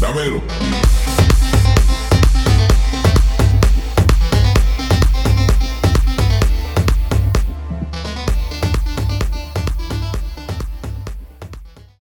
Dámelo.